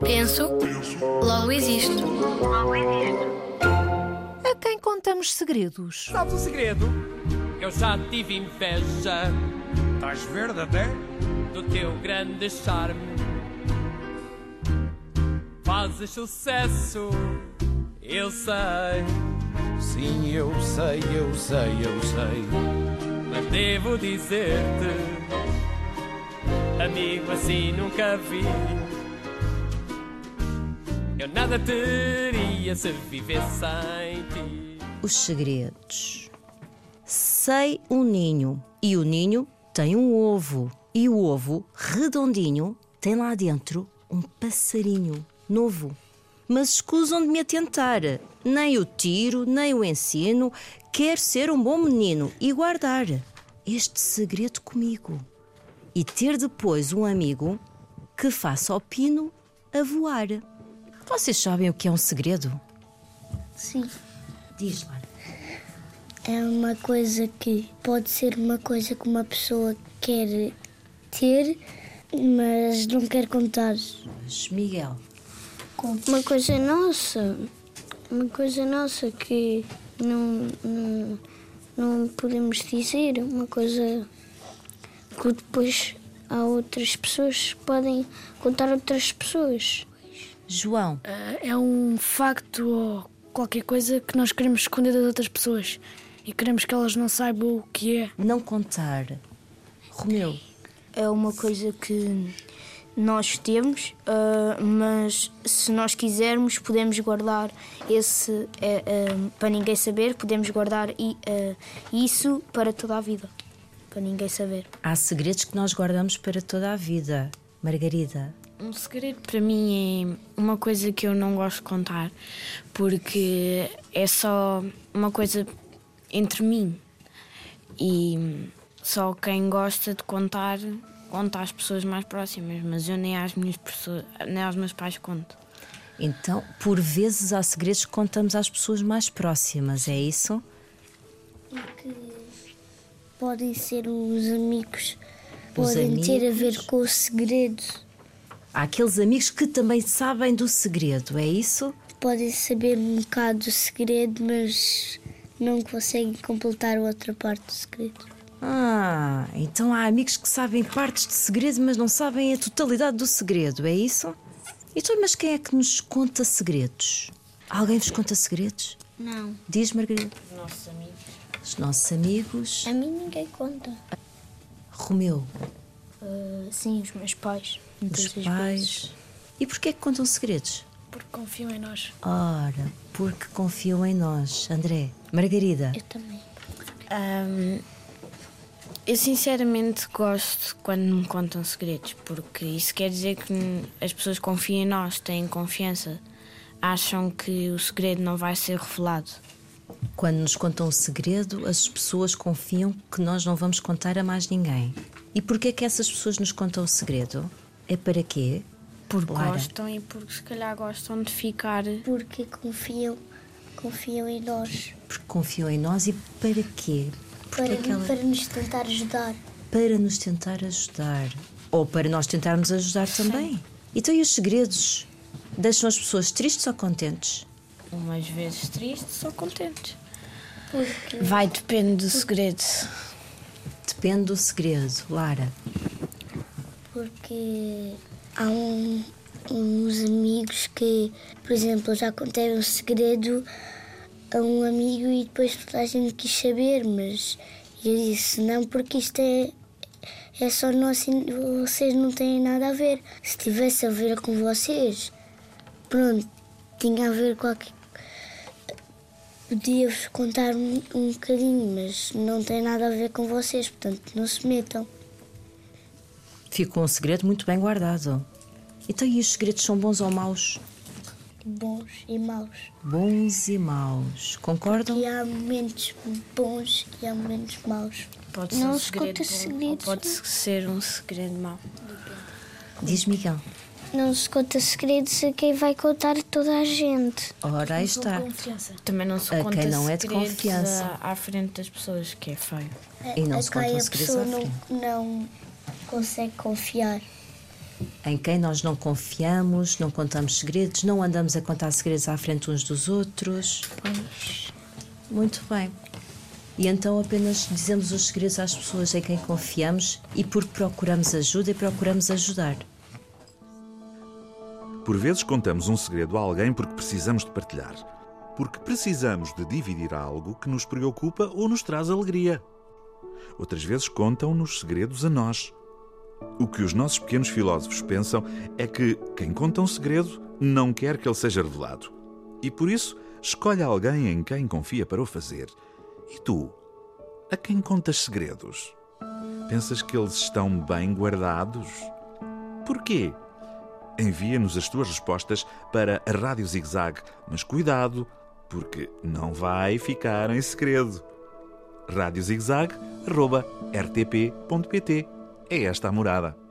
Penso, logo existo. A quem contamos segredos? Sabes o segredo? Eu já tive inveja Estás verde até? do teu grande charme. Fazes sucesso, eu sei, Sim, eu sei, eu sei, eu sei. mas devo dizer-te, amigo assim nunca vi. Eu nada teria se viver sem ti. Os segredos. Sei um ninho e o ninho tem um ovo e o ovo redondinho tem lá dentro um passarinho novo. Mas escusam de me atentar. Nem o tiro, nem o ensino. Quero ser um bom menino e guardar este segredo comigo. E ter depois um amigo que faça o pino a voar. Vocês sabem o que é um segredo? Sim. Diz, Lara. É uma coisa que pode ser uma coisa que uma pessoa quer ter, mas não quer contar. Mas, Miguel, Uma coisa nossa. Uma coisa nossa que não, não, não podemos dizer. Uma coisa que depois há outras pessoas que podem contar a outras pessoas. João, É um facto ou qualquer coisa que nós queremos esconder das outras pessoas e queremos que elas não saibam o que é. não contar. Romeu, é uma coisa que nós temos, ah, mas se nós quisermos, podemos guardar esse eh, ah, para ninguém saber, podemos guardar ah, isso para toda a vida, para ninguém saber. há segredos que nós guardamos para toda a vida. Margarida, Um segredo para mim é uma coisa que eu não gosto de contar, porque é só uma coisa entre mim e só quem gosta de contar conta às pessoas mais próximas, mas eu nem às minhas pessoas, nem aos meus pais conto. então, por vezes há segredos que contamos às pessoas mais próximas, é isso? que podem ser os amigos, Os podem ter a ver amigos. com o segredo, Há aqueles amigos que também sabem do segredo, é isso? podem saber um bocado do segredo, mas não conseguem completar a outra parte do segredo. Ah, então há amigos que sabem partes de segredo, mas não sabem a totalidade do segredo, é isso? Então, mas quem é que nos conta segredos? Alguém vos conta segredos? Não, Diz, Margarida. Nossos amigos. Os nossos amigos. a mim ninguém conta. Romeu, Ah, sim, os meus pais. muitas os pais. vezes. E porquê é que contam segredos? Porque confiam em nós. Ora, porque confiam em nós. André, Margarida, Eu também. Ahm, eu sinceramente gosto quando me contam segredos, porque isso quer dizer que as pessoas confiam em nós, têm confiança, acham que o segredo não vai ser revelado. Quando nos contam um segredo, as pessoas confiam que nós não vamos contar a mais ninguém. E porquê é que essas pessoas nos contam o segredo? É para quê? Porque Lara. gostam e porque se calhar gostam de ficar. Porque confiam, confiam em nós, Porque confiam em nós e para quê? Porque para, é que ela- para nos tentar ajudar. para nos tentar ajudar. Ou para nós tentarmos ajudar também. Então, e os segredos? Deixam as pessoas tristes ou contentes? Umas vezes tristes ou contentes. Porque Vai, depende do segredo. Depende do segredo, Lara. Porque há um- uns amigos que, por exemplo, já contei um segredo a um amigo e depois toda a gente quis saber, mas eu disse não, porque isto é, é só nosso e vocês não têm nada a ver. Se tivesse a ver com vocês, pronto, tinha a ver qualquer. Podia-vos contar um, um bocadinho, mas não tem nada a ver com vocês, portanto não se metam. Ficou um segredo muito bem guardado. Então, e os segredos são bons ou maus? bons e maus. Bons e maus. Concordam? E há momentos bons e há momentos maus. Pode Não ser um se segredo conta bom, ou segredos, pode não. ser um segredo mau. Diz Miguel. Não se conta segredos a quem vai contar toda a gente. Ora, aí está. Também não se A conta quem não é de segredos confiança. à, à frente das pessoas, que é feio. E não a se quem contam a segredos pessoa não, não consegue confiar. em quem nós não confiamos, não contamos segredos, não andamos a contar segredos à frente uns dos outros. Pois. Muito bem. E então apenas dizemos os segredos às pessoas em quem confiamos e porque procuramos ajuda e procuramos ajudar. Por vezes contamos um segredo a alguém porque precisamos de partilhar. Porque precisamos de dividir algo que nos preocupa ou nos traz alegria. Outras vezes contam-nos segredos a nós. O que os nossos pequenos filósofos pensam é que quem conta um segredo não quer que ele seja revelado. E por isso escolhe alguém em quem confia para o fazer. E tu? A quem contas segredos? Pensas que eles estão bem guardados? Porquê? Envia-nos as tuas respostas para a Rádio ZigZag, mas cuidado, porque não vai ficar em segredo. radiozigzag.rtp.pt É esta a morada.